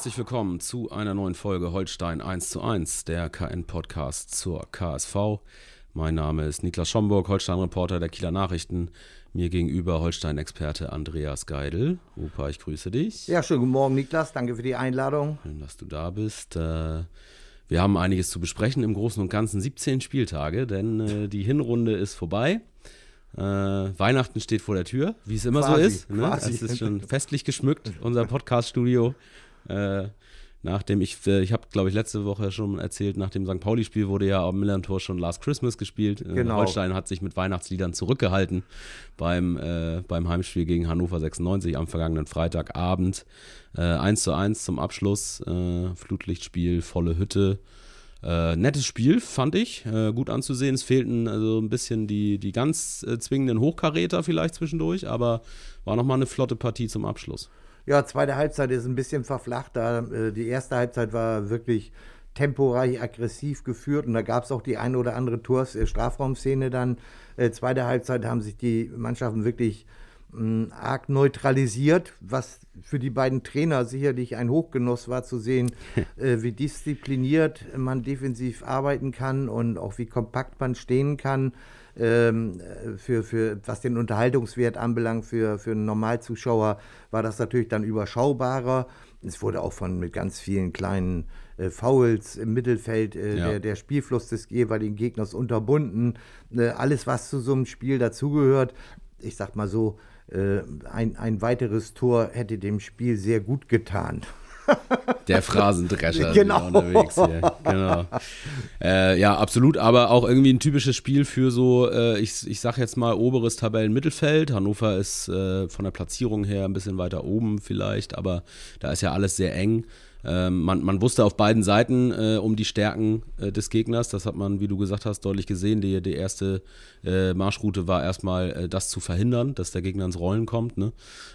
Herzlich willkommen zu einer neuen Folge Holstein 1 zu 1, der KN-Podcast zur KSV. Mein Name ist Niklas Schomburg, Holstein-Reporter der Kieler Nachrichten. Mir gegenüber Holstein-Experte Andreas Geidel. Opa, ich grüße dich. Ja, schönen guten Morgen, Niklas. Danke für die Einladung. Schön, dass du da bist. Äh, wir haben einiges zu besprechen im Großen und Ganzen 17 Spieltage, denn äh, die Hinrunde ist vorbei. Äh, Weihnachten steht vor der Tür, wie es immer Quasi, so ist. Ne? Es ist schon festlich geschmückt, unser Podcast-Studio. Äh, nachdem ich, äh, ich habe, glaube ich, letzte Woche schon erzählt, nach dem St. Pauli-Spiel wurde ja am Millantor schon Last Christmas gespielt. Äh, Genau. Holstein hat sich mit Weihnachtsliedern zurückgehalten beim, äh, beim Heimspiel gegen Hannover 96 am vergangenen Freitagabend. Äh, 1 zu 1 zum Abschluss, äh, Flutlichtspiel, volle Hütte. Äh, nettes Spiel, fand ich. Äh, gut anzusehen. Es fehlten also ein bisschen die, die ganz äh, zwingenden Hochkaräter vielleicht zwischendurch, aber war nochmal eine flotte Partie zum Abschluss. Ja, zweite Halbzeit ist ein bisschen verflacht. Da, äh, die erste Halbzeit war wirklich temporeich aggressiv geführt und da gab es auch die eine oder andere Tors, äh, Strafraumszene dann. Äh, zweite Halbzeit haben sich die Mannschaften wirklich mh, arg neutralisiert, was für die beiden Trainer sicherlich ein Hochgenuss war zu sehen, äh, wie diszipliniert man defensiv arbeiten kann und auch wie kompakt man stehen kann. Ähm, äh, für, für, was den Unterhaltungswert anbelangt, für, für einen Normalzuschauer war das natürlich dann überschaubarer. Es wurde auch von mit ganz vielen kleinen äh, Fouls im Mittelfeld äh, Ja. der, der Spielfluss des jeweiligen Gegners unterbunden. Äh, alles, was zu so einem Spiel dazugehört. Ich sag mal so, äh, ein, ein weiteres Tor hätte dem Spiel sehr gut getan. Der Phrasendrescher Genau. unterwegs hier. Genau. Äh, ja, absolut, aber auch irgendwie ein typisches Spiel für so, äh, ich, ich sag jetzt mal, oberes Tabellenmittelfeld. Hannover ist äh, von der Platzierung her ein bisschen weiter oben vielleicht, aber da ist ja alles sehr eng. Ähm, man, man wusste auf beiden Seiten äh, um die Stärken äh, des Gegners. Das hat man, wie du gesagt hast, deutlich gesehen. Die, die erste äh, Marschroute war erstmal äh, das zu verhindern, dass der Gegner ins Rollen kommt. Ne?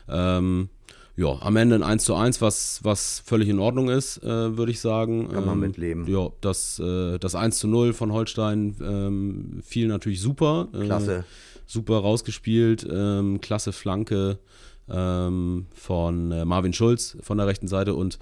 Ähm, ja, am Ende ein 1 zu 1, was, was völlig in Ordnung ist, äh, würde ich sagen. Kann man Ähm, mitleben. Ja, das, äh, das 1 zu 0 von Holstein ähm, fiel natürlich super. Äh, Klasse. super rausgespielt, ähm, klasse Flanke ähm, von äh, Marvin Schulz von der rechten Seite und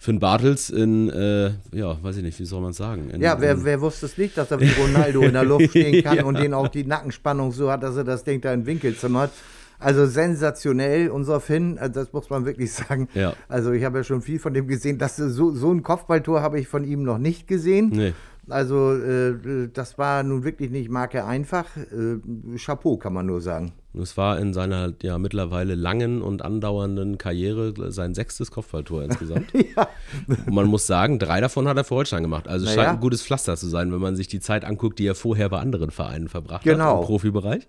Finn Bartels in, äh, ja, weiß ich nicht, wie soll man es sagen? In, Ja, wer, wer wusste es nicht, dass er wie Ronaldo in der Luft stehen kann Ja. und den auch die Nackenspannung so hat, dass er das Ding da in Winkel zimmert. Also sensationell, unser Finn, also das muss man wirklich sagen. Ja. Also ich habe ja schon viel von dem gesehen. Das, so, so ein Kopfballtor habe ich von ihm noch nicht gesehen. Nee. Also äh, das war nun wirklich nicht Marke einfach. Äh, Chapeau kann man nur sagen. Es war in seiner ja mittlerweile langen und andauernden Karriere sein sechstes Kopfballtor insgesamt. ja. Und man muss sagen, drei davon hat er für Holstein gemacht. Also es Naja. scheint ein gutes Pflaster zu sein, wenn man sich die Zeit anguckt, die er vorher bei anderen Vereinen verbracht hat Genau. im Profibereich.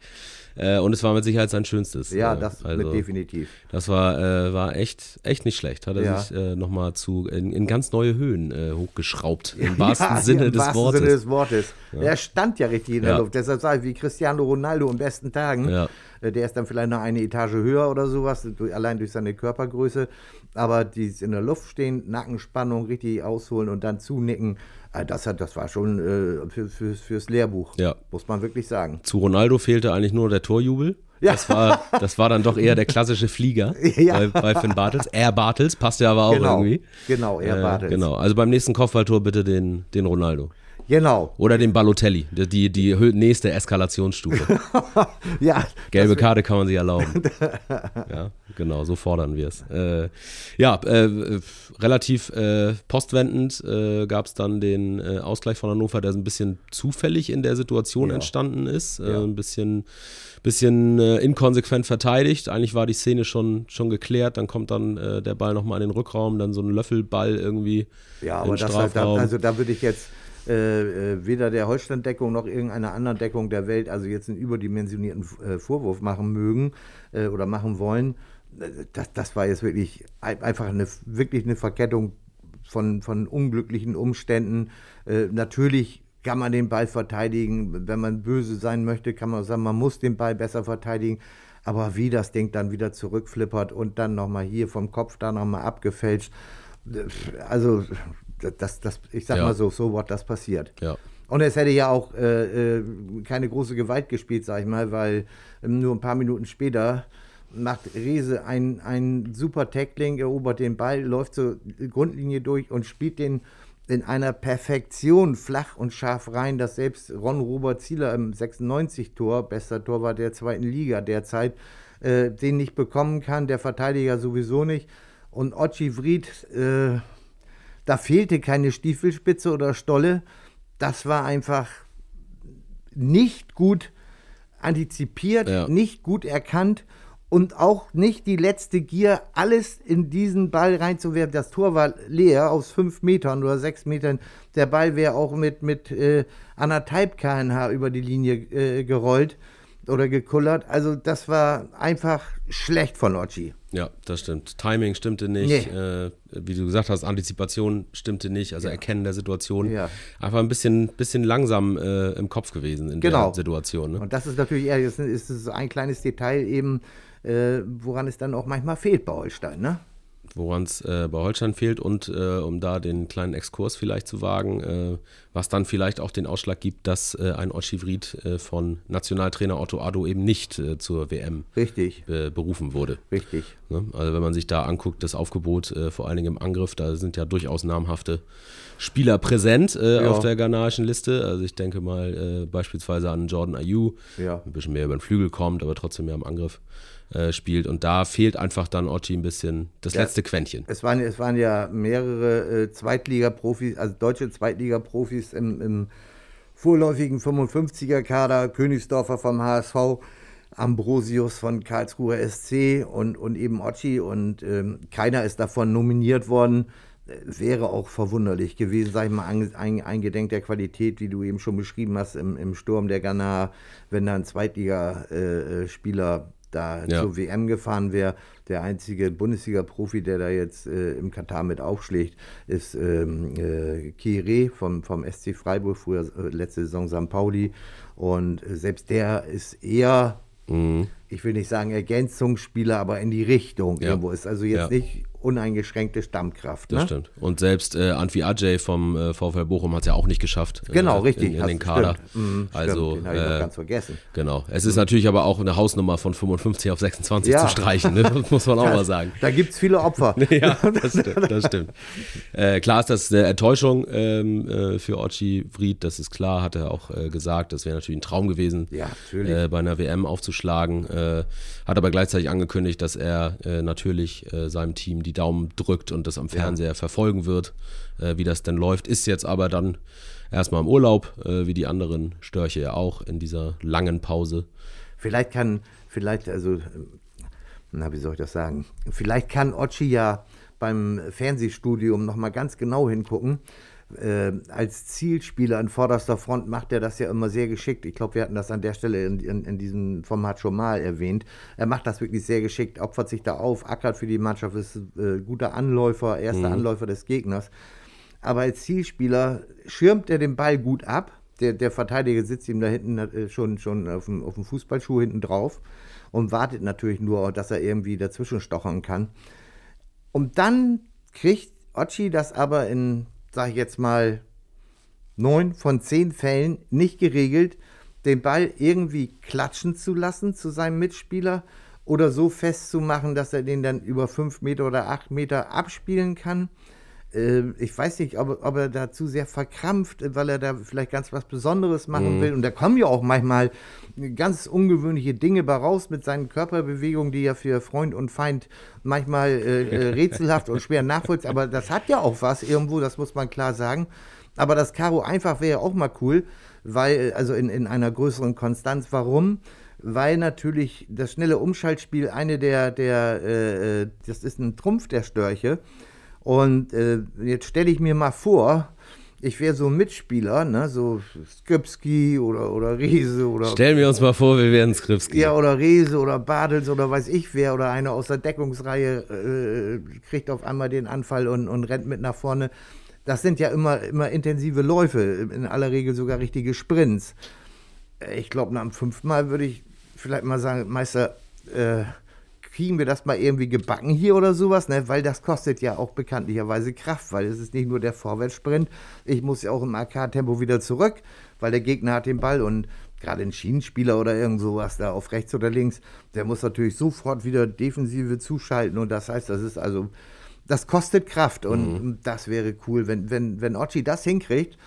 Äh, und es war mit Sicherheit sein schönstes. Ja, Äh, das also, mit definitiv. Das war, äh, war echt, echt nicht schlecht. Hat er Ja. sich äh, nochmal zu in, in ganz neue Höhen äh, hochgeschraubt. Im wahrsten Ja, Sinne im des wahrsten Wortes. Sinne des Wortes. Er stand ja richtig in der Ja. Luft. Deshalb sage ich, wie Cristiano Ronaldo in besten Tagen. Äh, Der ist dann vielleicht noch eine Etage höher oder sowas, allein durch seine Körpergröße. Aber dieses in der Luft stehen, Nackenspannung richtig ausholen und dann zunicken, äh, das, hat, das war schon äh, für, für, fürs Lehrbuch, Ja. muss man wirklich sagen. Zu Ronaldo fehlte eigentlich nur der Torjubel. Ja. Das, war, das war dann doch eher der klassische Flieger Ja. bei, bei Finn Bartels. Er Bartels, passt ja aber auch Genau, irgendwie. genau, er Äh, Bartels. Genau, also beim nächsten Kopfballtor bitte den, den Ronaldo. Genau. Oder den Balotelli, die, die, nächste Eskalationsstufe. Ja, Gelbe Karte kann man sich erlauben. ja, genau, so fordern wir es. Äh, ja, äh, relativ äh, postwendend äh, gab es dann den äh, Ausgleich von Hannover, der so ein bisschen zufällig in der Situation Ja. entstanden ist. Äh, Ja. Ein bisschen, bisschen inkonsequent verteidigt. Eigentlich war die Szene schon, schon geklärt. Dann kommt dann der Ball nochmal in den Rückraum, dann so ein Löffelball irgendwie. Ja, aber das halt, Strafraum. also da würde ich jetzt äh, äh, weder der Holstein-Deckung noch irgendeiner anderen Deckung der Welt also jetzt einen überdimensionierten äh, Vorwurf machen mögen äh, oder machen wollen. Äh, Das, das war jetzt wirklich ein- einfach eine, wirklich eine Verkettung von, von unglücklichen Umständen. Äh, natürlich kann man den Ball verteidigen. Wenn man böse sein möchte, kann man sagen, man muss den Ball besser verteidigen. Aber wie das Ding dann wieder zurückflippert und dann nochmal hier vom Kopf da nochmal abgefälscht. Also, das, das, ich sag ja. mal so, so what das passiert. Ja. Und es hätte ja auch äh, äh, keine große Gewalt gespielt, sag ich mal, weil ähm, nur ein paar Minuten später macht Riese ein, ein super Tackling, erobert den Ball, läuft zur Grundlinie durch und spielt den in einer Perfektion flach und scharf rein, dass selbst Ron Robert Zieler im 96-Tor, bester Torwart der zweiten Liga derzeit, äh, den nicht bekommen kann, der Verteidiger sowieso nicht. Und Ochi Vried, äh, da fehlte keine Stiefelspitze oder Stolle. Das war einfach nicht gut antizipiert, ja. nicht gut erkannt und auch nicht die letzte Gier, alles in diesen Ball reinzuwerfen. Das Tor war leer aus fünf Metern oder sechs Metern. Der Ball wäre auch mit, mit äh, anderthalb kmh über die Linie äh, gerollt oder gekullert. Also das war einfach schlecht von Ochi. Ja, das stimmt. Timing stimmte nicht. Nee. Äh, wie du gesagt hast, Antizipation stimmte nicht. Also ja. Erkennen der Situation. Ja. Einfach ein bisschen, bisschen langsam äh, im Kopf gewesen in genau. der Situation. Ne? Und das ist natürlich eher ist, ist ein kleines Detail eben äh, woran es dann auch manchmal fehlt bei Holstein. Ne? Woran es äh, bei Holstein fehlt und äh, um da den kleinen Exkurs vielleicht zu wagen, äh, was dann vielleicht auch den Ausschlag gibt, dass äh, ein Oschivrit äh, von Nationaltrainer Otto Addo eben nicht äh, zur WM Richtig. berufen wurde. Richtig. Ne? Also wenn man sich da anguckt, das Aufgebot vor allen Dingen im Angriff, da sind ja durchaus namhafte Spieler präsent ja. auf der ghanaischen Liste. Also ich denke mal beispielsweise an Jordan Ayew, ja. ein bisschen mehr über den Flügel kommt, aber trotzdem mehr im Angriff. Äh, spielt. Und da fehlt einfach dann Ochi ein bisschen das ja, letzte Quäntchen. Es waren, es waren ja mehrere äh, Zweitliga-Profis, also deutsche Zweitliga-Profis im, im vorläufigen 55er-Kader, Königsdorfer vom HSV, Ambrosius von Karlsruher SC und, und eben Ochi und ähm, keiner ist davon nominiert worden. Äh, wäre auch verwunderlich gewesen, sag ich mal, eingedenk der Qualität, wie du eben schon beschrieben hast, im, im Sturm der Ghana, wenn da ein Zweitligaspieler äh, da ja. zur WM gefahren wäre. Der einzige Bundesliga-Profi, der da jetzt äh, im Katar mit aufschlägt, ist ähm, äh, Kire vom, vom SC Freiburg, früher äh, letzte Saison St. Pauli. Und äh, selbst der ist eher, mhm. Ich will nicht sagen Ergänzungsspieler, aber in die Richtung ja. irgendwo. Ist also jetzt ja. nicht uneingeschränkte Stammkraft. Das ne? stimmt. Und selbst äh, Antwi Ajay vom äh, VfL Bochum hat es ja auch nicht geschafft. Äh, genau, äh, richtig. In, in den Kader. Mhm, also, stimmt, den habe ich äh, ganz vergessen. Genau. Es ist natürlich aber auch eine Hausnummer von 55 auf 26 ja. zu streichen, ne? das muss man auch mal sagen. Da gibt es viele Opfer. ja, das stimmt. Das stimmt. Äh, klar ist das eine Enttäuschung ähm, äh, für Ochi Fried, das ist klar, hat er auch gesagt. Das wäre natürlich ein Traum gewesen, ja, bei einer WM aufzuschlagen. Hat aber gleichzeitig angekündigt, dass er natürlich seinem Team die Daumen drückt und das am Fernseher ja. verfolgen wird, äh, wie das denn läuft. Ist jetzt aber dann erstmal im Urlaub, äh, wie die anderen Störche ja auch in dieser langen Pause. Vielleicht kann, vielleicht, also, na, wie soll ich das sagen? Vielleicht kann Ochi ja beim Fernsehstudium nochmal ganz genau hingucken äh, als Zielspieler an vorderster Front macht er das ja immer sehr geschickt. Ich glaube, wir hatten das an der Stelle in, in, in, diesem Format schon mal erwähnt. Er macht das wirklich sehr geschickt, opfert sich da auf, ackert für die Mannschaft, ist äh, guter Anläufer, erster mhm. Anläufer des Gegners. Aber als Zielspieler schirmt er den Ball gut ab. Der, der Verteidiger sitzt ihm da hinten äh, schon, schon auf, dem, auf dem Fußballschuh hinten drauf und wartet natürlich nur, dass er irgendwie dazwischen stochern kann. Und dann kriegt Ochi das aber in sage ich jetzt mal, neun von zehn Fällen nicht geregelt, den Ball irgendwie klatschen zu lassen zu seinem Mitspieler oder so festzumachen, dass er den dann über fünf Meter oder acht Meter abspielen kann. Äh, ich weiß nicht, ob, ob, er da zu sehr verkrampft, weil er da vielleicht ganz was Besonderes machen mhm. will. Und da kommen ja auch manchmal ganz ungewöhnliche Dinge bei raus mit seinen Körperbewegungen, die ja für Freund und Feind manchmal äh, äh, rätselhaft und schwer nachvollziehbar Aber das hat ja auch was irgendwo, das muss man klar sagen. Aber das Karo einfach wäre ja auch mal cool, weil, also in, in einer größeren Konstanz. Warum? weil natürlich das schnelle Umschaltspiel eine der, der äh, äh das ist ein Trumpf der Störche. Und äh, jetzt stelle ich mir mal vor, ich wäre so ein Mitspieler, ne, so Skripski oder, oder Riese oder. Stellen wir uns mal vor, wir wären Skripski. Ja, oder Riese oder Badels oder weiß ich wer oder einer aus der Deckungsreihe äh, kriegt auf einmal den Anfall und, und rennt mit nach vorne. Das sind ja immer, immer intensive Läufe, in aller Regel sogar richtige Sprints. Ich glaube, nach dem fünften Mal würde ich vielleicht mal sagen, Meister, äh, kriegen wir das mal irgendwie gebacken hier oder sowas, ne? weil das kostet ja auch bekanntlicherweise Kraft, weil es ist nicht nur der Vorwärtssprint, ich muss ja auch im AK-Tempo wieder zurück, weil der Gegner hat den Ball und gerade ein Schienenspieler oder irgend sowas da auf rechts oder links, der muss natürlich sofort wieder Defensive zuschalten und das heißt, das ist also, das kostet Kraft und mhm. das wäre cool, wenn, wenn, wenn Ochi das hinkriegt,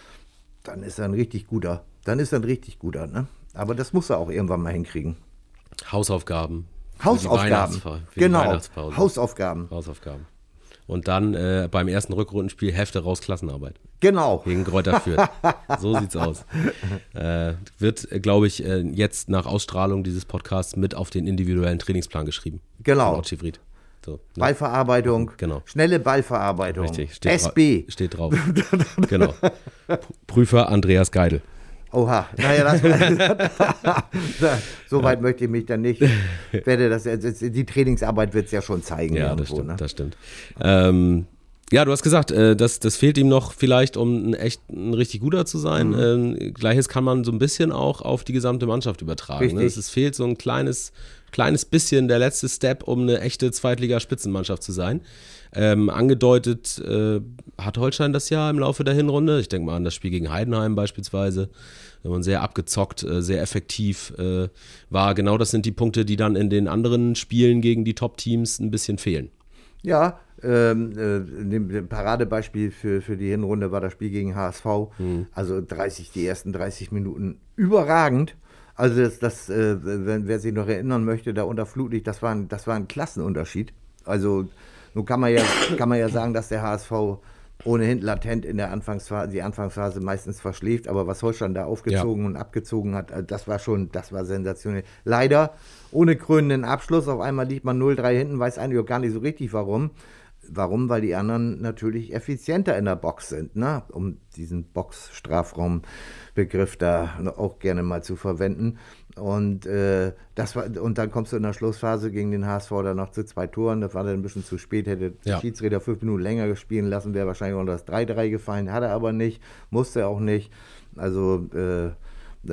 dann ist er ein richtig guter, dann ist er ein richtig guter, ne? Aber das muss er auch irgendwann mal hinkriegen. Hausaufgaben. Hausaufgaben. Genau. Hausaufgaben. Hausaufgaben. Und dann äh, beim ersten Rückrundenspiel Hefte raus Klassenarbeit. Genau. Gegen Kräuter Fürth. so sieht's aus. Äh, wird, glaube ich, äh, jetzt nach Ausstrahlung dieses Podcasts mit auf den individuellen Trainingsplan geschrieben. Genau. So, ne? Ballverarbeitung. Genau. Schnelle Ballverarbeitung. Richtig. Steht SB. Steht drauf. genau. Prüfer Andreas Geidel. Oha, naja, das, so weit ja. möchte ich mich dann nicht. Werde das, die Trainingsarbeit wird es ja schon zeigen. Ja, irgendwo, das stimmt. Ne? Das stimmt. Ähm, ja, du hast gesagt, äh, das, das fehlt ihm noch vielleicht, um ein echt ein richtig guter zu sein. Mhm. Ähm, Gleiches kann man so ein bisschen auch auf die gesamte Mannschaft übertragen. Ne? Es fehlt so ein kleines, kleines bisschen der letzte Step, um eine echte Zweitliga-Spitzenmannschaft zu sein. Ähm, angedeutet äh, hat Holstein das ja im Laufe der Hinrunde. Ich denke mal an das Spiel gegen Heidenheim beispielsweise. Und sehr abgezockt, äh, sehr effektiv äh, war. Genau das sind die Punkte, die dann in den anderen Spielen gegen die Top-Teams ein bisschen fehlen. Ja, ähm, äh, Paradebeispiel für, für die Hinrunde war das Spiel gegen HSV. Mhm. Also 30, die ersten 30 Minuten überragend. Also das, das äh, wenn, wer sich noch erinnern möchte, da unter Flutlicht, das war ein, das war ein Klassenunterschied. Also nun kann man ja, kann man ja sagen, dass der HSV ohnehin latent in der Anfangsphase, die Anfangsphase meistens verschläft, aber was Holstein da aufgezogen ja. und abgezogen hat, äh, das war schon, das war sensationell. Leider ohne krönenden Abschluss, auf einmal liegt man 0-3 hinten, weiß eigentlich auch gar nicht so richtig warum. Warum? Weil die anderen natürlich effizienter in der Box sind, ne? um diesen Box-Strafraum-Begriff da auch gerne mal zu verwenden. Und, äh, das war, und dann kommst du in der Schlussphase gegen den HSV dann noch zu zwei Toren. Das war dann ein bisschen zu spät. Hätte der Schiedsrichter fünf Minuten länger spielen lassen, wäre wahrscheinlich auch das 3-3 gefallen. Hat er aber nicht, musste auch nicht. Also, äh,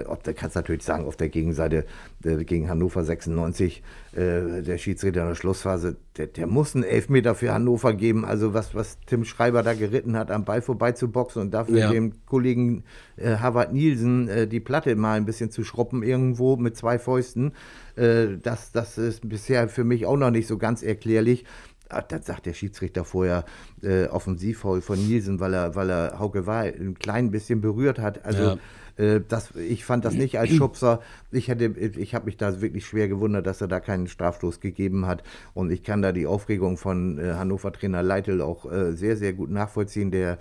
ob, da kannst du natürlich sagen, auf der Gegenseite äh, gegen Hannover 96, äh, der Schiedsrichter in der Schlussphase, der, der, muss einen Elfmeter für Hannover geben. Also was, was Tim Schreiber da geritten hat, am Ball vorbei zu boxen und dafür ja. dem Kollegen äh, Harvard Nielsen äh, die Platte mal ein bisschen zu schruppen irgendwo mit zwei Fäusten, äh, das, das ist bisher für mich auch noch nicht so ganz erklärlich. Ah, das sagt der Schiedsrichter vorher äh, Offensivfoul von Nielsen, weil er, weil er Hauke Wahl ein klein bisschen berührt hat. Also ja. Äh, das, ich fand das nicht als Schubser. Ich, ich habe mich da wirklich schwer gewundert, dass er da keinen Strafstoß gegeben hat. Und ich kann da die Aufregung von äh, Hannover-Trainer Leitl auch äh, sehr, sehr gut nachvollziehen, der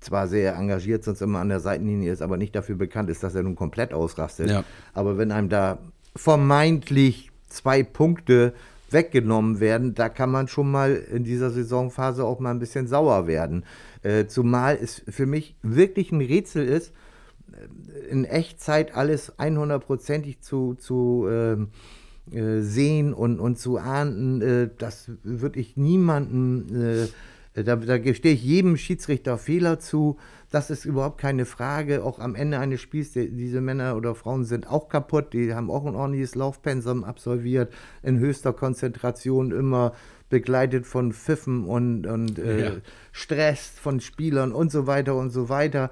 zwar sehr engagiert sonst immer an der Seitenlinie ist, aber nicht dafür bekannt ist, dass er nun komplett ausrastet. Ja. Aber wenn einem da vermeintlich zwei Punkte weggenommen werden, da kann man schon mal in dieser Saisonphase auch mal ein bisschen sauer werden. Äh, zumal es für mich wirklich ein Rätsel ist, in Echtzeit alles 100%ig zu, zu ähm, äh, sehen und, und zu ahnden, äh, das würde ich niemandem, äh, da, da gestehe ich jedem Schiedsrichter Fehler zu. Das ist überhaupt keine Frage. Auch am Ende eines Spiels, die, diese Männer oder Frauen sind auch kaputt. Die haben auch ein ordentliches Laufpensum absolviert, in höchster Konzentration immer begleitet von Pfiffen und, und äh, ja. Stress von Spielern und so weiter und so weiter.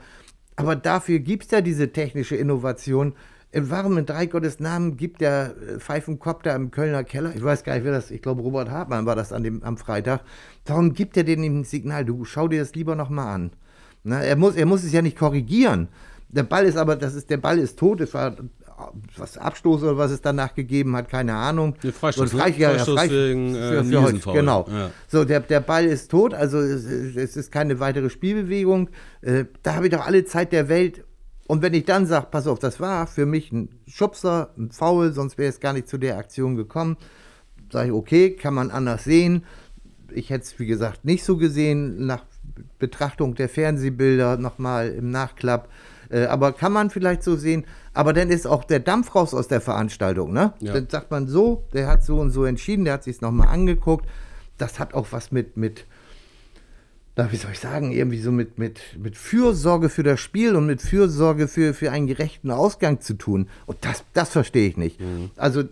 Aber dafür gibt es ja diese technische Innovation. Warum in drei Gottes Namen gibt der äh, Pfeifenkopter im Kölner Keller, ich weiß gar nicht, wer das, ich glaube Robert Hartmann war das an dem, am Freitag, warum gibt er denen ein Signal, du schau dir das lieber nochmal an. Na, er, muss, er muss es ja nicht korrigieren. Der Ball ist aber, das ist, der Ball ist tot, es war was Abstoß oder was es danach gegeben hat, keine Ahnung. Der Freistoß, ne? Freich, ja, Freistoß Freich, wegen äh, für, für heute, genau. Ja. So, der, der Ball ist tot, also es, es ist keine weitere Spielbewegung. Äh, da habe ich doch alle Zeit der Welt. Und wenn ich dann sage, pass auf, das war für mich ein Schubser, ein Foul, sonst wäre es gar nicht zu der Aktion gekommen, sage ich, okay, kann man anders sehen. Ich hätte es, wie gesagt, nicht so gesehen. Nach Betrachtung der Fernsehbilder nochmal im Nachklapp. Äh, aber kann man vielleicht so sehen, aber dann ist auch der Dampf raus aus der Veranstaltung, ne? Ja. Dann sagt man so, der hat so und so entschieden, der hat sich nochmal angeguckt. Das hat auch was mit, mit, na, wie soll ich sagen, irgendwie so mit, mit, mit Fürsorge für das Spiel und mit Fürsorge für, für einen gerechten Ausgang zu tun. Und das, das verstehe ich nicht. Also, äh,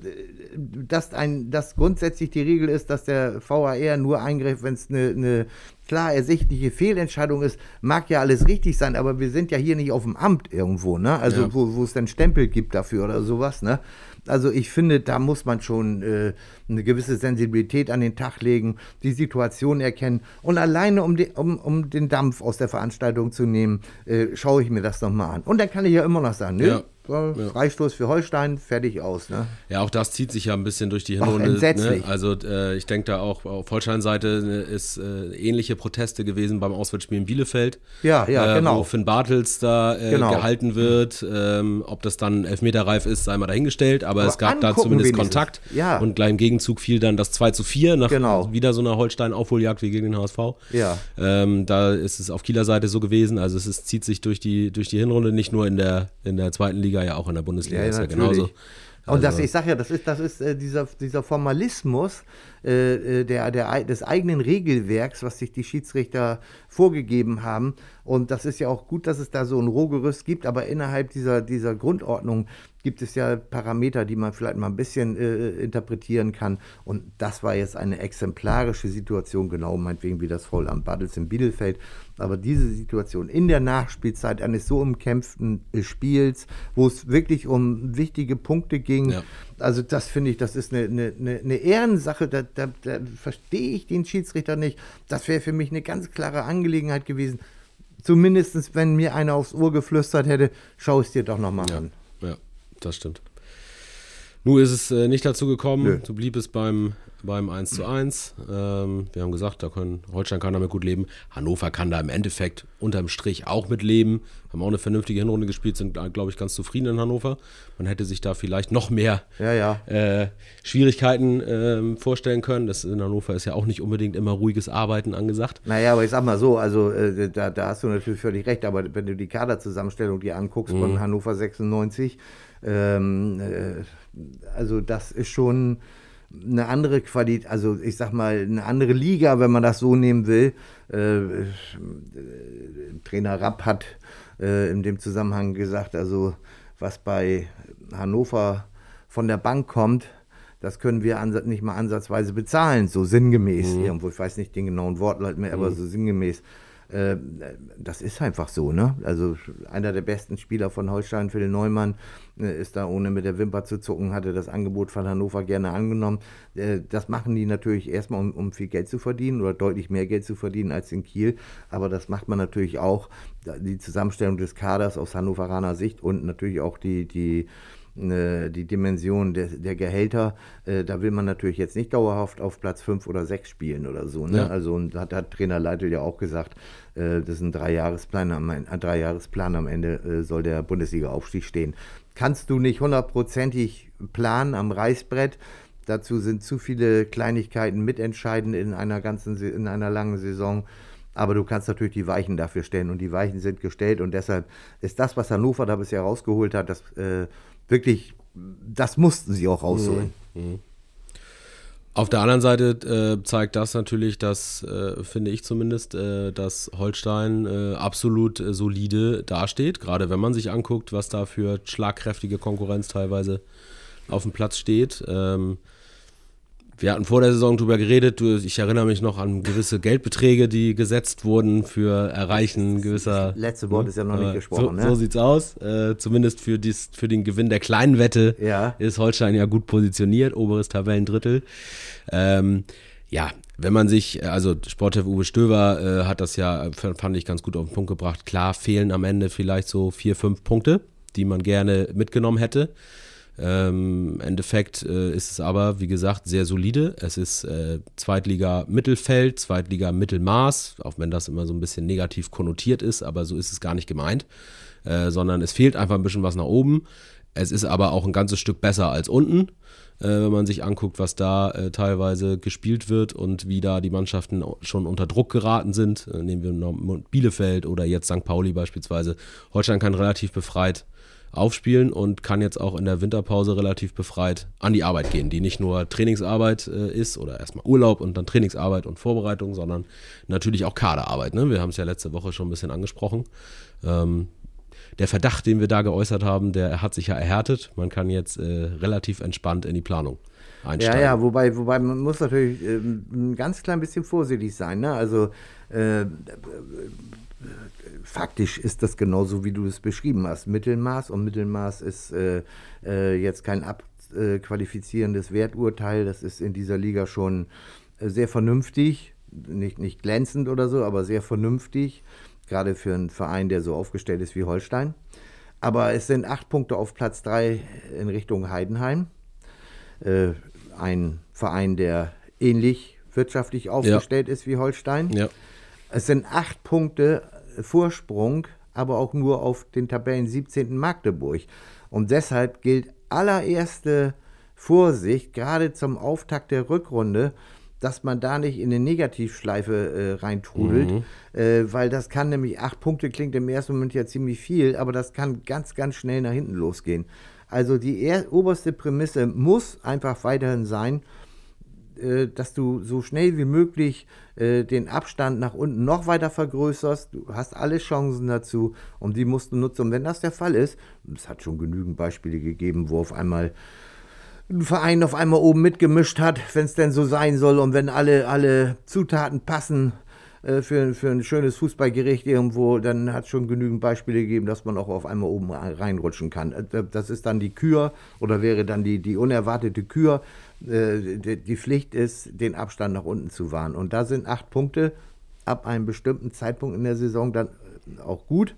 dass, ein, dass grundsätzlich die Regel ist, dass der VAR nur eingreift, wenn es eine, eine klar ersichtliche Fehlentscheidung ist, mag ja alles richtig sein, aber wir sind ja hier nicht auf dem Amt irgendwo, ne? Also, Ja. wo, wo es dann Stempel gibt dafür oder sowas, ne? Also ich finde, da muss man schon äh, eine gewisse Sensibilität an den Tag legen, die Situation erkennen. Und alleine, um, die, um, um den Dampf aus der Veranstaltung zu nehmen, äh, schaue ich mir das nochmal an. Und dann kann ich ja immer noch sagen, nö, Ja. War Ja. Freistoß für Holstein, fertig aus. Ne? Ja, auch das zieht sich ja ein bisschen durch die Ach, Hinrunde. entsetzlich. Ne? Also äh, ich denke da auch auf Holstein-Seite ne, ist äh, ähnliche Proteste gewesen beim Auswärtsspiel in Bielefeld. Ja, ja, äh, genau. Wo Finn Bartels da äh, Genau. gehalten wird. Ähm, ob das dann elfmeterreif ist, sei mal dahingestellt. Aber, Aber es gab da zumindest wenigstens. Kontakt. Ja. Und gleich im Gegenzug fiel dann das 2 zu 4 nach Genau. wieder so einer Holstein-Aufholjagd wie gegen den HSV. Ja. Ähm, da ist es auf Kieler Seite so gewesen. Also es ist, zieht sich durch die, durch die Hinrunde, nicht nur in der, in der zweiten Liga, ja auch in der Bundesliga. Ja, ist ja genauso. Und das, Also- ich sage ja, das ist, das ist äh, dieser, dieser Formalismus äh, äh, der, der, des eigenen Regelwerks, was sich die Schiedsrichter vorgegeben haben. Und das ist ja auch gut, dass es da so ein Rohgerüst gibt, aber innerhalb dieser, dieser Grundordnung gibt es ja Parameter, die man vielleicht mal ein bisschen äh, interpretieren kann. Und das war jetzt eine exemplarische Situation, genau meinetwegen wie das Voll am Baddels in Bielefeld. Aber diese Situation in der Nachspielzeit eines so umkämpften Spiels, wo es wirklich um wichtige Punkte ging, Ja. also das finde ich, das ist eine, eine, eine eine Ehrensache, da, da, da verstehe ich den Schiedsrichter nicht. Das wäre für mich eine ganz klare Angelegenheit gewesen. Zumindest, wenn mir einer aufs Ohr geflüstert hätte, schau es dir doch nochmal Ja, an. ja, das stimmt. Nun ist es äh, nicht dazu gekommen. Nö. So blieb es beim, beim 1 zu 1. Ähm, wir haben gesagt, da können, Holstein kann damit gut leben. Hannover kann da im Endeffekt unterm Strich auch mit leben. Haben auch eine vernünftige Hinrunde gespielt, sind, glaube ich, ganz zufrieden in Hannover. Man hätte sich da vielleicht noch mehr Ja, ja. äh, Schwierigkeiten ähm, vorstellen können. Das in Hannover ist ja auch nicht unbedingt immer ruhiges Arbeiten angesagt. Naja, aber ich sag mal so, also äh, da, da hast du natürlich völlig recht, aber wenn du die Kaderzusammenstellung dir anguckst Mhm. von Hannover 96, ähm, äh, also das ist schon eine andere Qualität, also ich sag mal, eine andere Liga, wenn man das so nehmen will. Äh, Trainer Rapp hat äh, in dem Zusammenhang gesagt, also was bei Hannover von der Bank kommt, das können wir nicht mal ansatzweise bezahlen, so sinngemäß irgendwo. Ich weiß nicht den genauen Wortlaut mehr, aber so sinngemäß. Äh, Das ist einfach so, ne? Also einer der besten Spieler von Holstein, Phil Neumann, äh, ist da ohne mit der Wimper zu zucken, hatte das Angebot von Hannover gerne angenommen. Äh, Das machen die natürlich erstmal, um, um viel Geld zu verdienen oder deutlich mehr Geld zu verdienen als in Kiel. Aber das macht man natürlich auch, die Zusammenstellung des Kaders aus Hannoveraner Sicht und natürlich auch die, die die Dimension der, der Gehälter, äh, da will man natürlich jetzt nicht dauerhaft auf Platz 5 oder 6 spielen oder so. Ne? Ja. Also und hat, hat Trainer Leitl ja auch gesagt, äh, das ist ein Dreijahresplan am, ein Dreijahresplan am Ende äh, soll der Bundesliga-Aufstieg stehen. Kannst du nicht hundertprozentig planen am Reißbrett. Dazu sind zu viele Kleinigkeiten mitentscheidend in einer ganzen, in einer langen Saison. Aber du kannst natürlich die Weichen dafür stellen und die Weichen sind gestellt und deshalb ist das, was Hannover da bisher rausgeholt hat, das äh, wirklich, das mussten sie auch rausholen. Auf der anderen Seite äh, zeigt das natürlich, dass, äh, finde ich zumindest, äh, dass Holstein äh, absolut äh, solide dasteht. Gerade wenn man sich anguckt, was da für schlagkräftige Konkurrenz teilweise auf dem Platz steht. Ähm, wir hatten vor der Saison drüber geredet. Ich erinnere mich noch an gewisse Geldbeträge, die gesetzt wurden für Erreichen gewisser. Letzte Wort ist ja noch nicht gesprochen, So, ne? so sieht's aus. Äh, zumindest für, dies, für den Gewinn der kleinen Wette Ja. ist Holstein ja gut positioniert, oberes Tabellendrittel. Ähm, ja, wenn man sich, also Sportchef Uwe Stöver äh, hat das ja, äh, fand ich, ganz gut auf den Punkt gebracht. Klar fehlen am Ende vielleicht so vier, fünf Punkte, die man gerne mitgenommen hätte. Ähm, Im Endeffekt äh, ist es aber, wie gesagt, sehr solide. Es ist äh, Zweitliga Mittelfeld, Zweitliga Mittelmaß, auch wenn das immer so ein bisschen negativ konnotiert ist, aber so ist es gar nicht gemeint, äh, sondern es fehlt einfach ein bisschen was nach oben. es ist aber auch ein ganzes Stück besser als unten, äh, wenn man sich anguckt, was da äh, teilweise gespielt wird und wie da die Mannschaften schon unter Druck geraten sind. Äh, nehmen wir noch Bielefeld oder jetzt St. Pauli beispielsweise. Holstein kann relativ befreit aufspielen und kann jetzt auch in der Winterpause relativ befreit an die Arbeit gehen, die nicht nur Trainingsarbeit äh, ist oder erstmal Urlaub und dann Trainingsarbeit und Vorbereitung, sondern natürlich auch Kaderarbeit. Ne? Wir haben es ja letzte Woche schon ein bisschen angesprochen. Ähm, der Verdacht, den wir da geäußert haben, der hat sich ja erhärtet. Man kann jetzt äh, relativ entspannt in die Planung einsteigen. Ja, ja, wobei, wobei man muss natürlich äh, ein ganz klein bisschen vorsichtig sein. Ne? Also äh, faktisch ist das genauso, wie du es beschrieben hast. Mittelmaß und Mittelmaß ist äh, äh, jetzt kein abqualifizierendes Werturteil. Das ist in dieser Liga schon äh, sehr vernünftig, nicht, nicht glänzend oder so, aber sehr vernünftig, gerade für einen Verein, der so aufgestellt ist wie Holstein. Aber es sind acht Punkte auf Platz drei in Richtung Heidenheim. Äh, ein Verein, der ähnlich wirtschaftlich aufgestellt ja. ist wie Holstein. Ja. Es sind acht Punkte Vorsprung, aber auch nur auf den Tabellen 17. Magdeburg. Und deshalb gilt allererste Vorsicht, gerade zum Auftakt der Rückrunde, dass man da nicht in eine Negativschleife äh, reintrudelt, mhm. äh, weil das kann nämlich, acht Punkte klingt im ersten Moment ja ziemlich viel, aber das kann ganz, ganz schnell nach hinten losgehen. Also die er, oberste Prämisse muss einfach weiterhin sein, äh, dass du so schnell wie möglich äh, den Abstand nach unten noch weiter vergrößerst. Du hast alle Chancen dazu und die musst du nutzen. Und wenn das der Fall ist, es hat schon genügend Beispiele gegeben, wo auf einmal ein Verein auf einmal oben mitgemischt hat, wenn es denn so sein soll und wenn alle, alle Zutaten passen äh, für, für ein schönes Fußballgericht irgendwo, dann hat es schon genügend Beispiele gegeben, dass man auch auf einmal oben reinrutschen kann. Das ist dann die Kür oder wäre dann die, die unerwartete Kür äh, die Pflicht ist, den Abstand nach unten zu wahren. Und da sind acht Punkte ab einem bestimmten Zeitpunkt in der Saison dann äh, auch gut.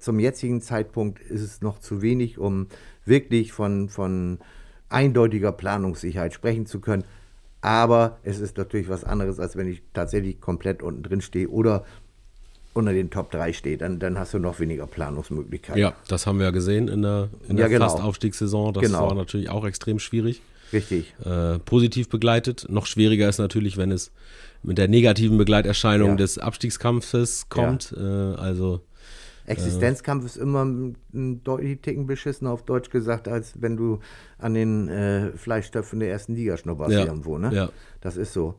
Zum jetzigen Zeitpunkt ist es noch zu wenig, um wirklich von, von eindeutiger Planungssicherheit sprechen zu können. Aber es ist natürlich was anderes, als wenn ich tatsächlich komplett unten drin stehe oder unter den Top 3 stehe. Dann, dann hast du noch weniger Planungsmöglichkeiten. Ja, das haben wir ja gesehen in der, in der ja, genau. Fast-Aufstiegssaison. Das genau. war natürlich auch extrem schwierig. Richtig. Äh, positiv begleitet. Noch schwieriger ist natürlich, wenn es mit der negativen Begleiterscheinung ja. des Abstiegskampfes kommt. Ja. Äh, also Existenzkampf ist immer ein deutlich Ticken beschissen auf Deutsch gesagt, als wenn du an den äh, Fleischtöpfen der ersten Liga schnupperst ja. irgendwo. Ne? Ja. Das ist so.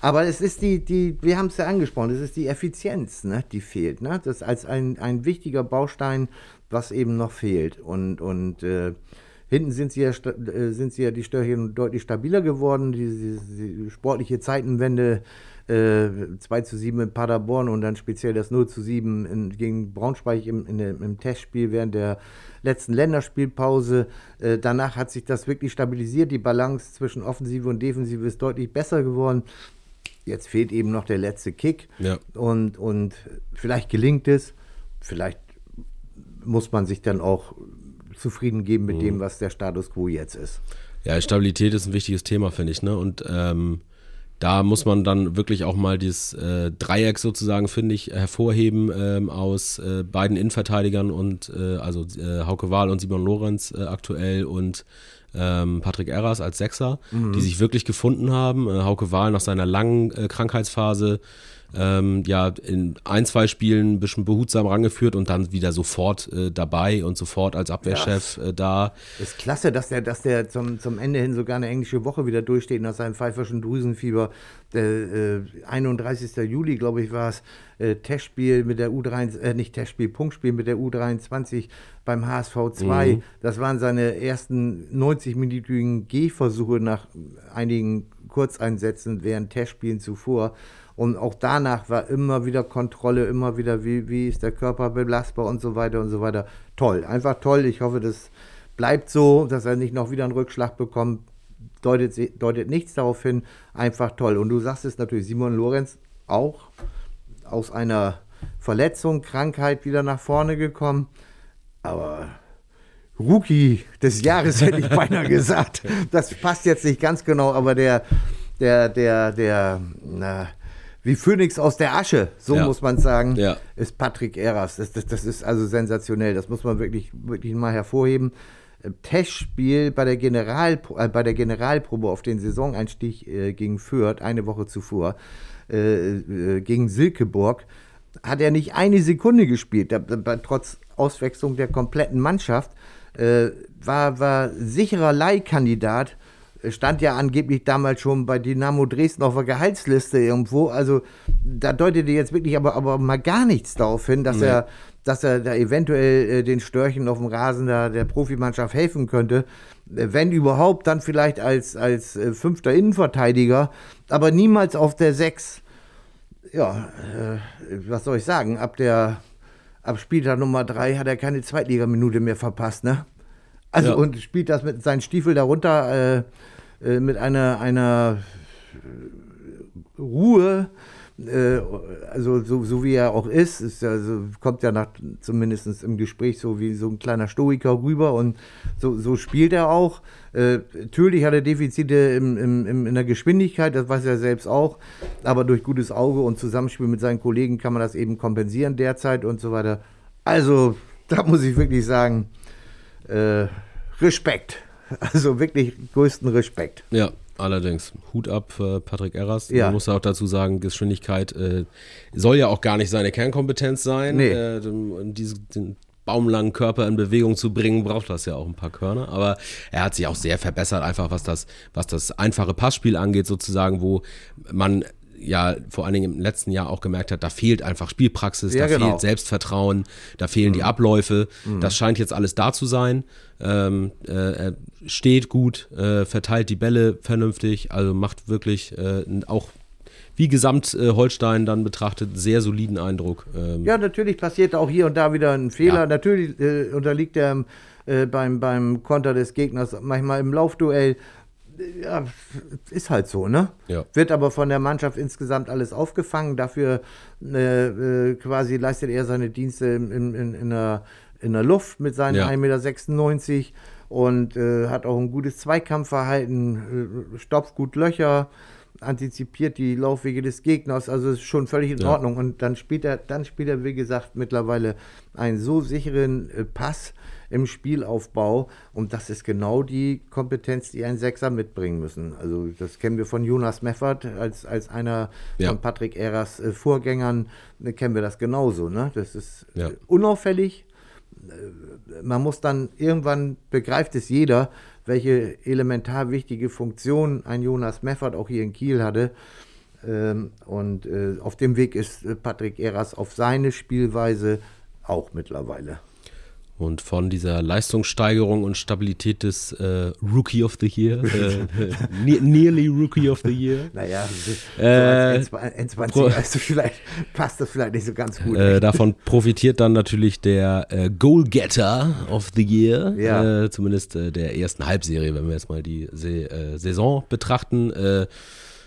Aber es ist die, die wir haben es ja angesprochen, es ist die Effizienz, ne, die fehlt. Ne? Das ist als ein, ein wichtiger Baustein, was eben noch fehlt. Und, und äh, Hinten sind sie ja, äh, sind sie ja die Störchen deutlich stabiler geworden. Die, die, die sportliche Zeitenwende äh, 2 zu 7 in Paderborn und dann speziell das 0 zu 7 in, gegen Braunschweig im, in, im Testspiel während der letzten Länderspielpause. Äh, danach hat sich das wirklich stabilisiert. Die Balance zwischen Offensive und Defensive ist deutlich besser geworden. Jetzt fehlt eben noch der letzte Kick. Ja. Und, und vielleicht gelingt es. Vielleicht muss man sich dann auch zufrieden geben mit mhm. dem, was der Status quo jetzt ist. Ja, Stabilität ist ein wichtiges Thema, finde ich. Ne? Und ähm, da muss man dann wirklich auch mal dieses äh, Dreieck sozusagen, finde ich, hervorheben ähm, aus äh, beiden Innenverteidigern und äh, also äh, Hauke Wahl und Simon Lorenz äh, aktuell und ähm, Patrick Erras als Sechser, mhm. die sich wirklich gefunden haben. Äh, Hauke Wahl nach seiner langen Krankheitsphase ähm, ja in ein, zwei Spielen ein bisschen behutsam rangeführt und dann wieder sofort äh, dabei und sofort als Abwehrchef äh, da. Ist klasse, dass der, dass der zum, zum Ende hin sogar eine englische Woche wieder durchsteht nach seinem pfeiferschen Drüsenfieber. Der, äh, 31. Juli, glaube ich, war es, äh, Testspiel mit der U23, äh, nicht Testspiel, Punktspiel mit der U23 beim HSV 2. Mhm. Das waren seine ersten 90-minütigen Gehversuche nach einigen Kurzeinsätzen während Testspielen zuvor. Und auch danach war immer wieder Kontrolle, immer wieder, wie, wie ist der Körper belastbar und so weiter und so weiter. Toll, einfach toll. Ich hoffe, das bleibt so, dass er nicht noch wieder einen Rückschlag bekommt. Deutet, deutet nichts darauf hin. Einfach toll. Und du sagst es natürlich, Simon Lorenz auch aus einer Verletzung, Krankheit wieder nach vorne gekommen. Aber Rookie des Jahres hätte ich beinahe gesagt. Das passt jetzt nicht ganz genau, aber der, der, der, der, na, wie Phönix aus der Asche, so ja. muss man sagen, ja. ist Patrick Eras. Das, das, das, ist also sensationell. Das muss man wirklich, wirklich mal hervorheben. Testspiel bei der, General, äh, bei der Generalprobe auf den Saisoneinstieg äh, gegen Fürth, eine Woche zuvor, äh, äh, gegen Silkeborg, hat er nicht eine Sekunde gespielt, da, da, trotz Auswechslung der kompletten Mannschaft. Äh, war, war sicherer Leihkandidat stand ja angeblich damals schon bei Dynamo Dresden auf der Gehaltsliste irgendwo. Also da deutete jetzt wirklich aber, aber mal gar nichts darauf hin, dass nee. er dass er da eventuell äh, den Störchen auf dem Rasen da, der Profimannschaft helfen könnte. Äh, wenn überhaupt, dann vielleicht als, als äh, fünfter Innenverteidiger, aber niemals auf der Sechs. Ja, äh, was soll ich sagen? Ab der ab Spieltag Nummer drei hat er keine Zweitligaminute mehr verpasst, ne? Also ja. und spielt das mit seinen Stiefel darunter äh, äh, mit einer, einer Ruhe, äh, also so, so, wie er auch ist, ist ja, so, kommt ja nach, zumindest im Gespräch so wie so ein kleiner Stoiker rüber und so, so spielt er auch. Äh, natürlich hat er Defizite im, im, im, in der Geschwindigkeit, das weiß er selbst auch, aber durch gutes Auge und Zusammenspiel mit seinen Kollegen kann man das eben kompensieren derzeit und so weiter. Also, da muss ich wirklich sagen, äh, Respekt. Also wirklich größten Respekt. Ja, allerdings. Hut ab, äh, Patrick Erras. Ja. Man muss auch dazu sagen, Geschwindigkeit äh, soll ja auch gar nicht seine Kernkompetenz sein. Nee. Äh, diese, den baumlangen Körper in Bewegung zu bringen, braucht das ja auch ein paar Körner. Aber er hat sich auch sehr verbessert, einfach was das, was das einfache Passspiel angeht, sozusagen, wo man ja vor allen Dingen im letzten Jahr auch gemerkt hat, da fehlt einfach Spielpraxis, ja, da genau. fehlt Selbstvertrauen, da fehlen mhm. die Abläufe. Mhm. Das scheint jetzt alles da zu sein. Ähm, äh, er steht gut, äh, verteilt die Bälle vernünftig, also macht wirklich äh, auch wie Gesamt äh, Holstein dann betrachtet sehr soliden Eindruck. Ähm. Ja, natürlich passiert auch hier und da wieder ein Fehler. Ja. Natürlich äh, unterliegt er äh, beim, beim Konter des Gegners manchmal im Laufduell ja, ist halt so, ne? Ja. Wird aber von der Mannschaft insgesamt alles aufgefangen. Dafür äh, äh, quasi leistet er seine Dienste in, in, in, der, in der Luft mit seinen ja. 1,96 Meter und äh, hat auch ein gutes Zweikampfverhalten, äh, stopft gut Löcher, antizipiert die Laufwege des Gegners, also ist schon völlig in ja. Ordnung. Und dann spielt er, dann spielt er, wie gesagt, mittlerweile einen so sicheren äh, Pass im Spielaufbau. Und das ist genau die Kompetenz, die ein Sechser mitbringen müssen. Also das kennen wir von Jonas Meffert als, als einer ja. von Patrick Eras äh, Vorgängern, äh, kennen wir das genauso. Ne? Das ist ja. äh, unauffällig. Man muss dann irgendwann begreift es jeder, welche elementar wichtige Funktion ein Jonas Meffert auch hier in Kiel hatte. Ähm, und auf dem Weg ist Patrick Eras auf seine Spielweise auch mittlerweile. Und von dieser Leistungssteigerung und Stabilität des äh, Rookie of the Year, äh, nearly Rookie of the Year. Naja, so als N20 also vielleicht, passt das vielleicht nicht so ganz gut. Äh, davon profitiert dann natürlich der äh, Goalgetter of the Year, ja. Äh, zumindest äh, der ersten Halbserie, wenn wir jetzt mal die Se Saison betrachten.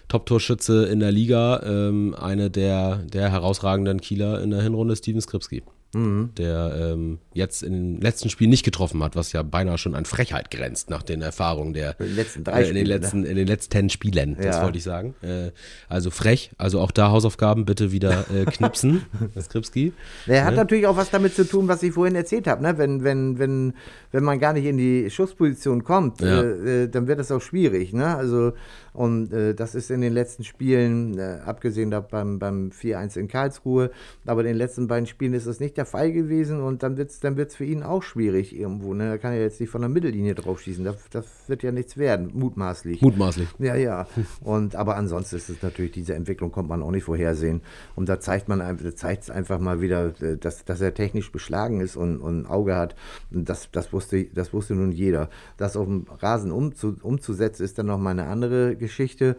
Top-Torschütze in der Liga, ähm, eine der, der herausragenden Kieler in der Hinrunde, Steven Skripski mhm. der ähm, jetzt in den letzten Spielen nicht getroffen hat, was ja beinahe schon an Frechheit grenzt nach den Erfahrungen der in den letzten drei äh, in, den letzten, ne? in den letzten Spielen, ja. das wollte ich sagen. Äh, also frech, also auch da Hausaufgaben bitte wieder äh, knipsen, Skripski. Er hat ne? natürlich auch was damit zu tun, was ich vorhin erzählt habe, ne? wenn, wenn, wenn, wenn man gar nicht in die Schussposition kommt, ja. äh, äh dann wird das auch schwierig. Ne? Also und äh, das ist in den letzten Spielen, äh, abgesehen da beim, beim 4-1 in Karlsruhe, aber in den letzten beiden Spielen ist das nicht der Fall gewesen und dann wird es dann wird's für ihn auch schwierig irgendwo. Ne? Da kann er jetzt nicht von der Mittellinie drauf schießen. Das, das wird ja nichts werden, mutmaßlich. Mutmaßlich. Ja, ja. Und, aber ansonsten ist es natürlich, diese Entwicklung kommt man auch nicht vorhersehen. Und da zeigt man zeigt einfach mal wieder, äh, dass, dass er technisch beschlagen ist und, und ein Auge hat. Und das, das, wusste, das wusste nun jeder. Das auf dem Rasen umzu, umzusetzen, ist dann nochmal eine andere Geschichte.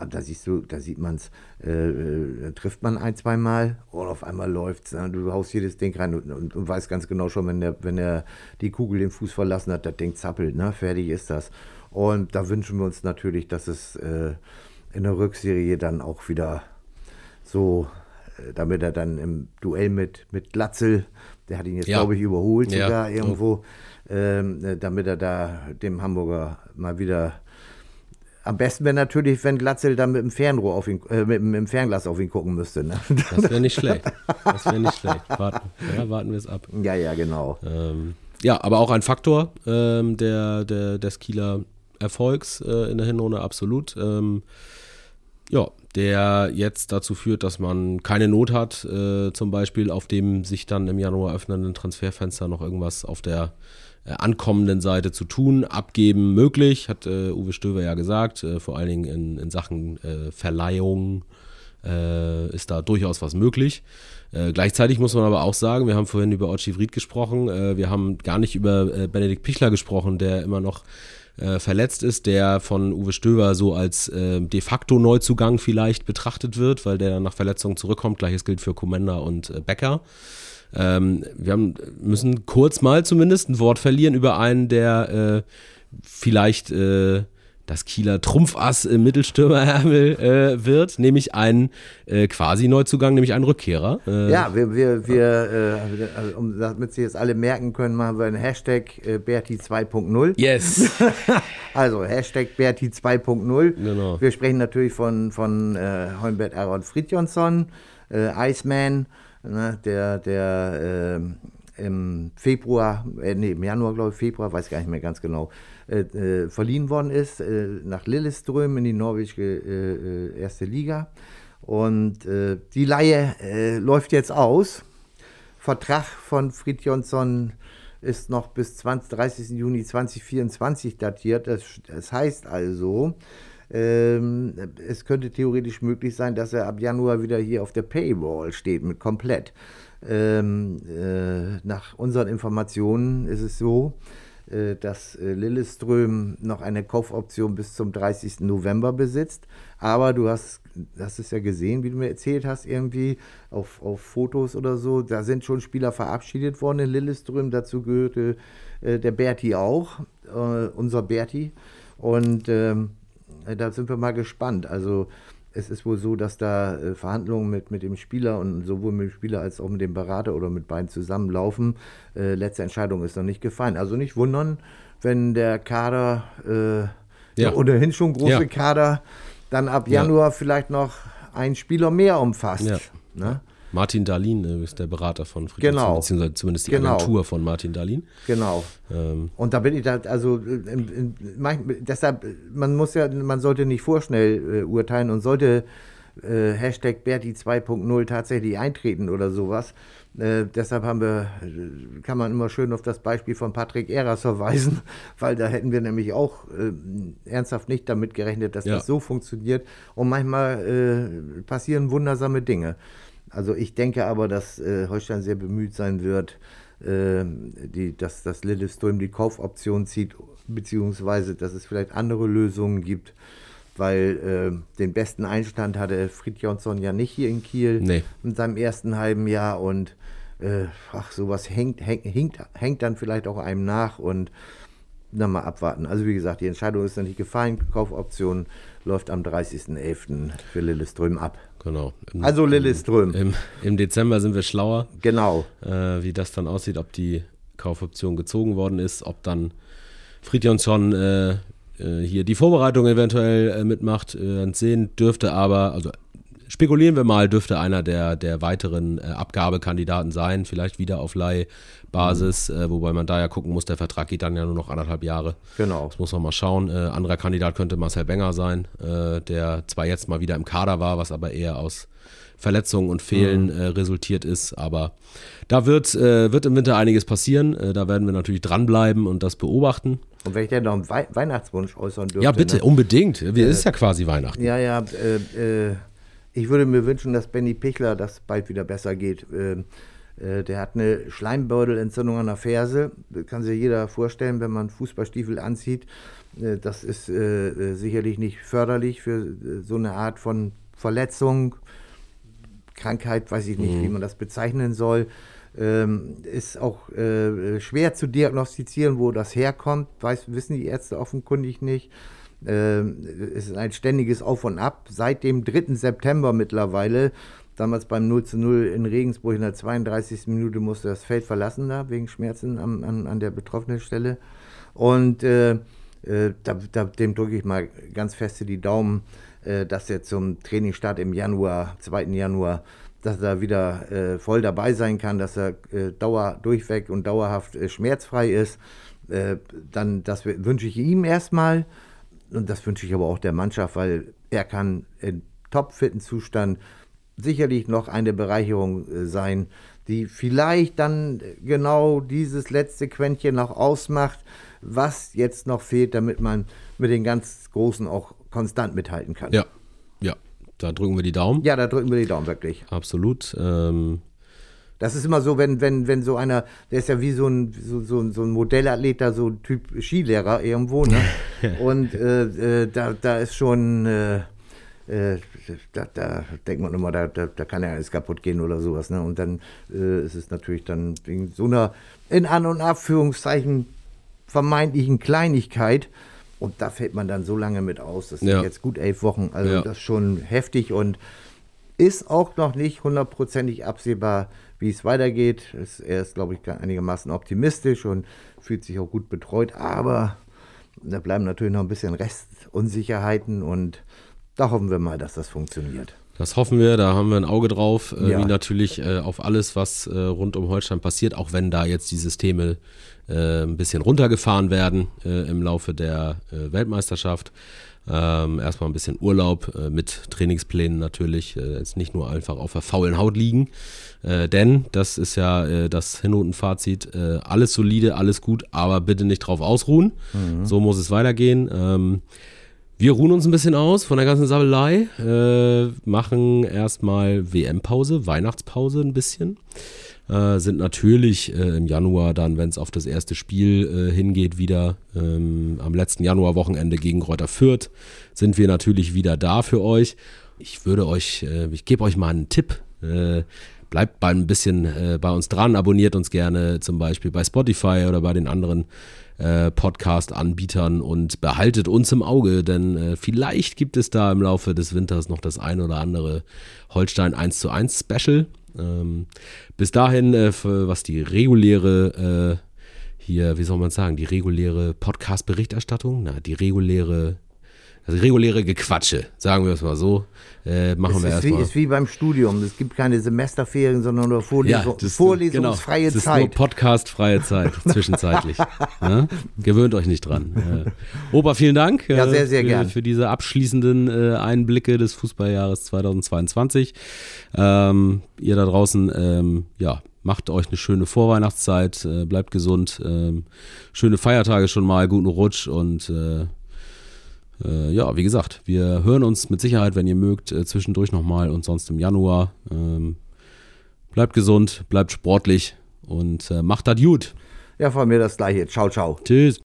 Ah, da siehst du, da sieht man es, äh, äh, trifft man ein, zwei Mal und auf einmal läuft es. Ne? Du haust jedes Ding rein und, und, und, weißt ganz genau schon, wenn der, wenn er die Kugel den Fuß verlassen hat, das Ding zappelt, ne? fertig ist das. Und da wünschen wir uns natürlich, dass es äh, in der Rückserie dann auch wieder so, äh, damit er dann im Duell mit, mit Glatzel, der hat ihn jetzt, ja. glaube ich, überholt ja. sogar irgendwo, ähm, äh, damit er da dem Hamburger mal wieder am besten wäre natürlich, wenn Glatzel dann mit dem Fernrohr auf ihn, äh, mit, mit, dem Fernglas auf ihn gucken müsste. Ne? Das wäre nicht schlecht. Das wäre nicht schlecht. Warten, ja, warten wir es ab. Ja, ja, genau. Ähm, ja, aber auch ein Faktor ähm, der, der, des Kieler Erfolgs äh, in der Hinrunde, absolut. Ähm, ja, der jetzt dazu führt, dass man keine Not hat, äh, zum Beispiel auf dem sich dann im Januar öffnenden Transferfenster noch irgendwas auf der ankommenden Seite zu tun. Abgeben möglich, hat äh, Uwe Stöver ja gesagt, äh, vor allen Dingen in, in Sachen äh, Verleihung äh, ist da durchaus was möglich. gleichzeitig muss man aber auch sagen, wir haben vorhin über Ochi Fried gesprochen, wir haben gar nicht über Benedikt Pichler gesprochen, der immer noch äh, verletzt ist, der von Uwe Stöber so als äh, de facto Neuzugang vielleicht betrachtet wird, weil der nach Verletzung zurückkommt. Gleiches gilt für Commander und äh, Becker. Ähm, wir haben, müssen kurz mal zumindest ein Wort verlieren über einen, der äh, vielleicht äh, das Kieler Trumpfass im Mittelstürmerärmel äh, wird, nämlich ein äh, quasi Neuzugang, nämlich ein Rückkehrer. Äh, ja, wir, wir, wir äh, also, um, damit Sie jetzt alle merken können, machen wir einen Hashtag äh, Berti 2.0. Yes. also Hashtag Berti 2.0. Genau. Wir sprechen natürlich von, von äh, Holmbert Aaron Fridjonsson, äh, Iceman, ne, der, der im Februar, äh, nee, im Januar, glaube ich, Februar, weiß gar nicht mehr ganz genau, äh, äh, verliehen worden ist äh, nach Lilleström in die norwegische äh, äh, erste Liga. Und die Laie läuft jetzt aus. Vertrag von Fridjonsson ist noch bis 20, 30. Juni 2024 datiert. Das, das heißt also, ähm, es könnte theoretisch möglich sein, dass er ab Januar wieder hier auf der Paywall steht, mit komplett. Ähm, äh, nach unseren Informationen ist es so, äh, dass äh, Lilleström noch eine Kaufoption bis zum 30. November besitzt. Aber du hast, hast es ja gesehen, wie du mir erzählt hast, irgendwie auf, auf Fotos oder so. Da sind schon Spieler verabschiedet worden in Lilleström. Dazu gehörte äh, der Berti auch, äh, unser Berti. Und ähm, da sind wir mal gespannt. Also es ist wohl so, dass da äh, Verhandlungen mit, mit dem Spieler und sowohl mit dem Spieler als auch mit dem Berater oder mit beiden zusammenlaufen. Äh, letzte Entscheidung ist noch nicht gefallen. Also nicht wundern, wenn der Kader, äh, ja. der ohnehin schon große ja. Kader, dann ab Januar ja. vielleicht noch einen Spieler mehr umfasst. Ne? Martin Dahlin äh, ist der Berater von Friedrich, genau. beziehungsweise zumindest die genau. Agentur von Martin Dahlin. Genau. Ähm. Und da bin ich da, also in, in, in, deshalb, man muss ja, man sollte nicht vorschnell äh, urteilen und sollte äh, Hashtag Berti 2.0 tatsächlich eintreten oder sowas. Äh, deshalb haben wir, äh, kann man immer schön auf das Beispiel von Patrick Eras verweisen, weil da hätten wir nämlich auch äh, ernsthaft nicht damit gerechnet, dass ja. das so funktioniert. Und manchmal äh, passieren wundersame Dinge. Also ich denke aber, dass äh, Holstein sehr bemüht sein wird, äh, die, dass das Lilleström die Kaufoption zieht, beziehungsweise dass es vielleicht andere Lösungen gibt, weil äh, den besten Einstand hatte Fridjonsson ja nicht hier in Kiel nee. in seinem ersten halben Jahr und äh, ach, sowas hängt, hängt, hängt, hängt dann vielleicht auch einem nach und dann mal abwarten. Also wie gesagt, die Entscheidung ist noch nicht gefallen, Kaufoption läuft am 30.11. für Lilleström ab. Genau. Im, also Lilleström. Im, Im, Dezember sind wir schlauer. Genau. Äh, wie das dann aussieht, ob die Kaufoption gezogen worden ist, ob dann Fridjonsson äh, äh, hier die Vorbereitung eventuell äh, mitmacht. Äh, sehen dürfte aber, also spekulieren wir mal, dürfte einer der, der weiteren äh, Abgabekandidaten sein, vielleicht wieder auf Leihbasis, mhm. äh, wobei man da ja gucken muss, der Vertrag geht dann ja nur noch anderthalb Jahre. Genau. Das muss man mal schauen. Äh, anderer Kandidat könnte Marcel Benger sein, äh, der zwar jetzt mal wieder im Kader war, was aber eher aus Verletzungen und Fehlen mhm. Äh, resultiert ist, aber da wird, äh, wird im Winter einiges passieren. da werden wir natürlich dranbleiben und das beobachten. Und wenn ich denn noch einen Wei Weihnachtswunsch äußern dürfte. Ja, bitte, ne? unbedingt. Es ist ja quasi Weihnachten. Ja, ja, äh, äh, ich würde mir wünschen, dass Benny Pichler das bald wieder besser geht. Ähm, äh, der hat eine Schleimbeutelentzündung an der Ferse. Das kann sich jeder vorstellen, wenn man Fußballstiefel anzieht. Äh, das ist äh, sicherlich nicht förderlich für so eine Art von Verletzung, Krankheit, weiß ich nicht, mhm. wie man das bezeichnen soll. Ähm, ist auch äh, schwer zu diagnostizieren, wo das herkommt, weiß, wissen die Ärzte offenkundig nicht. Ähm, es ist ein ständiges Auf und Ab. Seit dem 3. September mittlerweile, damals beim 0 zu 0 in Regensburg in der 32. Minute musste das Feld verlassen da, wegen Schmerzen an, an, an der betroffenen Stelle. Und äh, äh, da, da, dem drücke ich mal ganz fest die Daumen, äh, dass er zum Trainingsstart im Januar, 2. Januar, dass er wieder äh, voll dabei sein kann, dass er äh, dauer durchweg und dauerhaft äh, schmerzfrei ist. Äh, dann das wünsche ich ihm erstmal und das wünsche ich aber auch der Mannschaft, weil er kann in topfitten Zustand sicherlich noch eine Bereicherung äh, sein, die vielleicht dann genau dieses letzte Quäntchen noch ausmacht, was jetzt noch fehlt, damit man mit den ganz Großen auch konstant mithalten kann. Ja, ja, da drücken wir die Daumen. Ja, da drücken wir die Daumen, wirklich. Absolut. Ähm das ist immer so, wenn, wenn, wenn so einer, der ist ja wie so ein, so, so, so ein Modellathlet, da so ein Typ Skilehrer irgendwo, ne? Und äh, äh, da, da ist schon, äh, äh, da, da, denkt man immer, da, da, da, kann ja alles kaputt gehen oder sowas, ne? Und dann äh, ist es natürlich dann wegen so einer, in An- und Abführungszeichen, vermeintlichen Kleinigkeit, und da fällt man dann so lange mit aus. Das sind ja. jetzt gut elf Wochen. Also ja. das ist schon heftig und ist auch noch nicht hundertprozentig absehbar, wie es weitergeht. Er ist, glaube ich, einigermaßen optimistisch und fühlt sich auch gut betreut. Aber da bleiben natürlich noch ein bisschen Restunsicherheiten und da hoffen wir mal, dass das funktioniert. Das hoffen wir, da haben wir ein Auge drauf, äh, ja. wie natürlich äh, auf alles, was äh, rund um Holstein passiert, auch wenn da jetzt die Systeme äh, ein bisschen runtergefahren werden äh, im Laufe der äh, Weltmeisterschaft. Ähm, erstmal ein bisschen Urlaub mit Trainingsplänen natürlich, jetzt nicht nur einfach auf der faulen Haut liegen, denn das ist ja das Hinnotenfazit, alles solide, alles gut, aber bitte nicht drauf ausruhen, mhm. so muss es weitergehen. Ähm, wir ruhen uns ein bisschen aus von der ganzen Sabbelei, äh, machen erstmal WM-Pause, Weihnachtspause ein bisschen. Äh, sind natürlich äh, im Januar dann, wenn es auf das erste Spiel äh, hingeht, wieder ähm, am letzten Januarwochenende gegen Kräuter Fürth, sind wir natürlich wieder da für euch. Ich würde euch, äh, ich gebe euch mal einen Tipp. Äh, bleibt ein bisschen bei uns dran, abonniert uns gerne zum Beispiel bei Spotify oder bei den anderen äh, Podcast-Anbietern und behaltet uns im Auge, denn äh, vielleicht gibt es da im Laufe des Winters noch das ein oder andere Holstein 1 zu 1 Special. Ähm, bis dahin, äh, was die reguläre äh, hier, wie soll man sagen, die reguläre Podcast-Berichterstattung, na, die reguläre also reguläre Gequatsche, sagen wir es mal so. Äh, machen es wir erstmal. Es ist wie beim Studium. Es gibt keine Semesterferien, sondern nur Vorlesung, ja, vorlesungsfreie genau. Zeit. Es ist nur podcastfreie Zeit, zwischenzeitlich. ja? Gewöhnt euch nicht dran. Äh, Opa, vielen Dank äh, ja, sehr, sehr für, gern. für diese abschließenden äh, Einblicke des Fußballjahres 2022. Ähm, ihr da draußen, ähm, ja, macht euch eine schöne Vorweihnachtszeit, äh, bleibt gesund, ähm, schöne Feiertage schon mal, guten Rutsch und äh, äh, ja, wie gesagt, wir hören uns mit Sicherheit, wenn ihr mögt, äh, zwischendurch nochmal und sonst im Januar. Ähm, bleibt gesund, bleibt sportlich und äh, macht das gut. Ja, von mir das gleiche. Ciao, ciao. Tschüss.